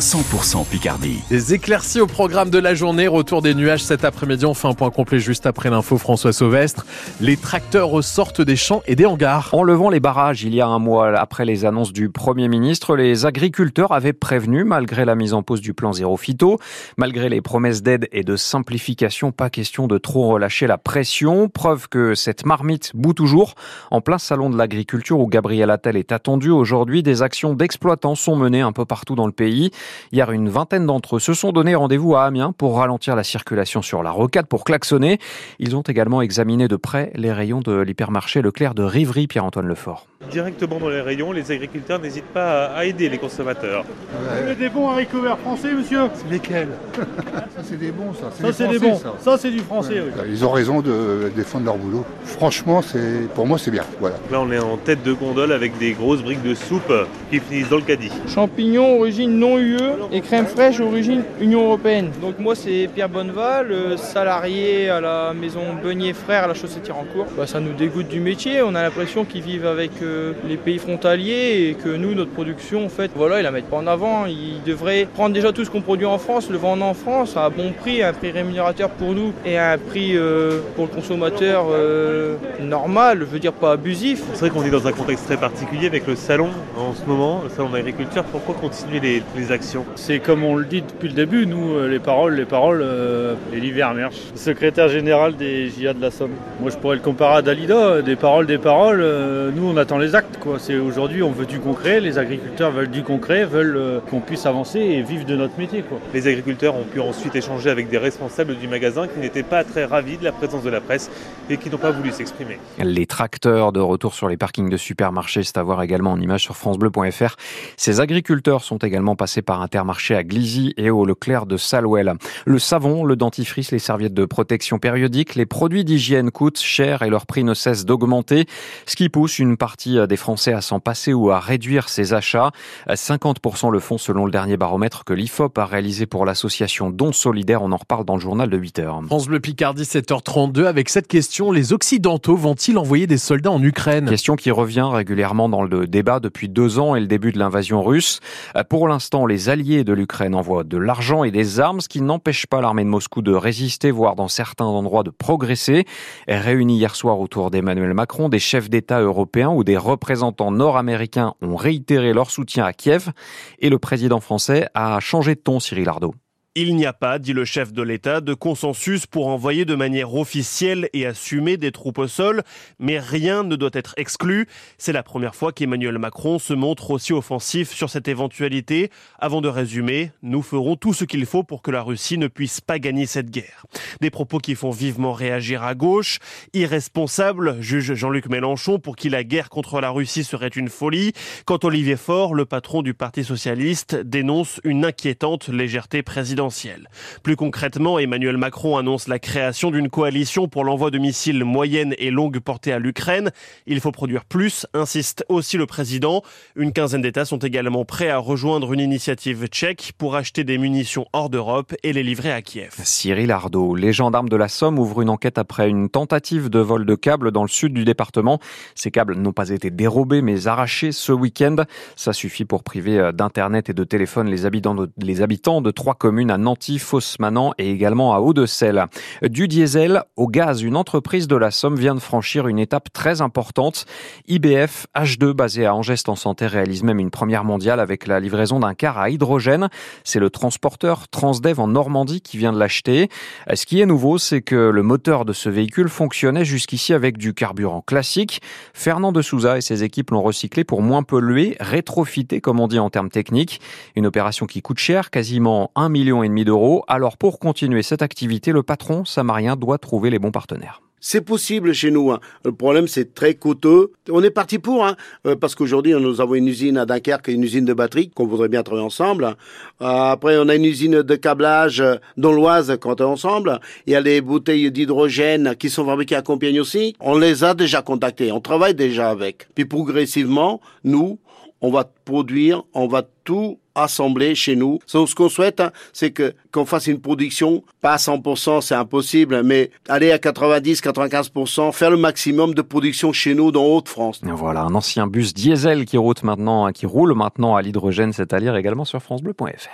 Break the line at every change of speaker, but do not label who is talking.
100% Picardie.
Des éclaircies au programme de la journée, retour des nuages cet après-midi. On fait un point complet juste après l'info François Sauvestre. Les tracteurs ressortent des champs et des hangars.
En levant les barrages il y a un mois après les annonces du Premier ministre, les agriculteurs avaient prévenu, malgré la mise en pause du plan zéro phyto, malgré les promesses d'aide et de simplification, pas question de trop relâcher la pression. Preuve que cette marmite bout toujours. En plein salon de l'agriculture où Gabriel Attal est attendu aujourd'hui, des actions d'exploitants sont menées un peu partout dans le pays. Hier, une vingtaine d'entre eux se sont donné rendez-vous à Amiens pour ralentir la circulation sur la rocade, pour klaxonner. Ils ont également examiné de près les rayons de l'hypermarché Leclerc de Rivry, Pierre-Antoine Lefort.
Directement dans les rayons, les agriculteurs n'hésitent pas à aider les consommateurs.
Vous avez des bons haricots verts français, monsieur?
C'est lesquels? Ça, c'est des bons, ça.
Ça, c'est des bons. Ça, c'est du français, oui.
Ils ont raison de défendre leur boulot. Franchement, c'est pour moi, c'est bien. Voilà.
Là, on est en tête de gondole avec des grosses briques de soupe qui finissent dans le caddie.
Champignons, origine non UE et crème fraîche, origine Union Européenne. Donc moi, c'est Pierre Bonneval, salarié à la maison Beunier Frères à la chaussée Tirancourt. Bah, ça nous dégoûte du métier. On a l'impression qu'ils vivent avec euh, les pays frontaliers et que nous, notre production, en fait, voilà, ils la mettent pas en avant. Ils devraient prendre déjà tout ce qu'on produit en France, le vendre en France à bon prix, à un prix rémunérateur pour nous et à un prix euh, pour le consommateur euh, normal, je veux dire pas abusif.
C'est vrai qu'on est dans un contexte très particulier avec le salon en ce moment, le salon d'agriculture. Pourquoi continuer les, les actions
C'est comme on le dit depuis le début, nous, les paroles, les paroles, euh, Elie Vermersch, secrétaire général des JA de la Somme. Moi, je pourrais le comparer à Dalida, des paroles, des paroles. euh, nous, on attend les actes, quoi. C'est aujourd'hui, on veut du concret, les agriculteurs veulent du concret, veulent euh, qu'on puisse avancer et vivre de notre métier, quoi.
Les agriculteurs ont pu ensuite échanger avec des responsables du magasin qui n'étaient pas très ravis de la présence de la presse et qui n'ont pas voulu s'exprimer.
Les tracteurs de retour sur les parkings de supermarchés, c'est à voir également en image sur francebleu.fr. Ces agriculteurs sont également passés par Intermarché à Glizy et au Leclerc de Salouel. Le savon, le dentifrice, les serviettes de protection périodique, les produits d'hygiène coûtent cher et leur prix ne cesse d'augmenter, ce qui pousse une partie des Français à s'en passer ou à réduire ses achats. 50% le font selon le dernier baromètre que l'IFOP a réalisé pour l'association Don Solidaire. On en reparle dans le journal de 8 heures.
France Bleu Picardie 7h32 avec cette question, les Occidentaux vont-ils envoyer des soldats en Ukraine?
Question qui revient régulièrement dans le débat depuis deux ans et le début de l'invasion russe. Pour l'instant, les alliés de l'Ukraine envoient de l'argent et des armes, ce qui n'empêche pas l'armée de Moscou de résister, voire dans certains endroits de progresser. Réunis hier soir autour d'Emmanuel Macron, des chefs d'État européens ou des représentants nord-américains ont réitéré leur soutien à Kiev et le président français a changé de ton, Cyril Ardo.
Il n'y a pas, dit le chef de l'État, de consensus pour envoyer de manière officielle et assumée des troupes au sol, mais rien ne doit être exclu. C'est la première fois qu'Emmanuel Macron se montre aussi offensif sur cette éventualité. Avant de résumer, nous ferons tout ce qu'il faut pour que la Russie ne puisse pas gagner cette guerre. Des propos qui font vivement réagir à gauche. Irresponsable, juge Jean-Luc Mélenchon, pour qui la guerre contre la Russie serait une folie. Quand Olivier Faure, le patron du Parti socialiste, dénonce une inquiétante légèreté présidentielle. Plus concrètement, Emmanuel Macron annonce la création d'une coalition pour l'envoi de missiles moyenne et longue portée à l'Ukraine. Il faut produire plus, insiste aussi le président. Une quinzaine d'États sont également prêts à rejoindre une initiative tchèque pour acheter des munitions hors d'Europe et les livrer à Kiev.
Cyril Ardo, les gendarmes de la Somme ouvrent une enquête après une tentative de vol de câbles dans le sud du département. Ces câbles n'ont pas été dérobés mais arrachés ce week-end. Ça suffit pour priver d'internet et de téléphone les habitants de, les habitants de trois communes à Nanty, Fausse-Manan et également à Hauts-de-Selle. Du diesel au gaz, une entreprise de la Somme vient de franchir une étape très importante. IBF H2 basé à Angeste en santé réalise même une première mondiale avec la livraison d'un car à hydrogène. C'est le transporteur Transdev en Normandie qui vient de l'acheter. Ce qui est nouveau, c'est que le moteur de ce véhicule fonctionnait jusqu'ici avec du carburant classique. Fernand de Souza et ses équipes l'ont recyclé pour moins polluer, rétrofiter comme on dit en termes techniques. Une opération qui coûte cher, quasiment un million et demi d'euros. Alors pour continuer cette activité, le patron samarien doit trouver les bons partenaires.
C'est possible chez nous. Hein. Le problème, c'est très coûteux. On est parti pour, hein, euh, parce qu'aujourd'hui, nous avons une usine à Dunkerque et une usine de batterie qu'on voudrait bien travailler ensemble. Euh, après, on a une usine de câblage dans l'Oise quand on est ensemble. Il y a les bouteilles d'hydrogène qui sont fabriquées à Compiègne aussi. On les a déjà contactés. On travaille déjà avec. Puis progressivement, nous, on va produire, on va tout assembler chez nous. Ce qu'on souhaite, hein, c'est que qu'on fasse une production, pas à 100%, c'est impossible, mais aller à 90-95%, faire le maximum de production chez nous dans Haute-France.
Voilà, un ancien bus diesel qui roule maintenant, qui roule maintenant à l'hydrogène, c'est à lire également sur francebleu.fr.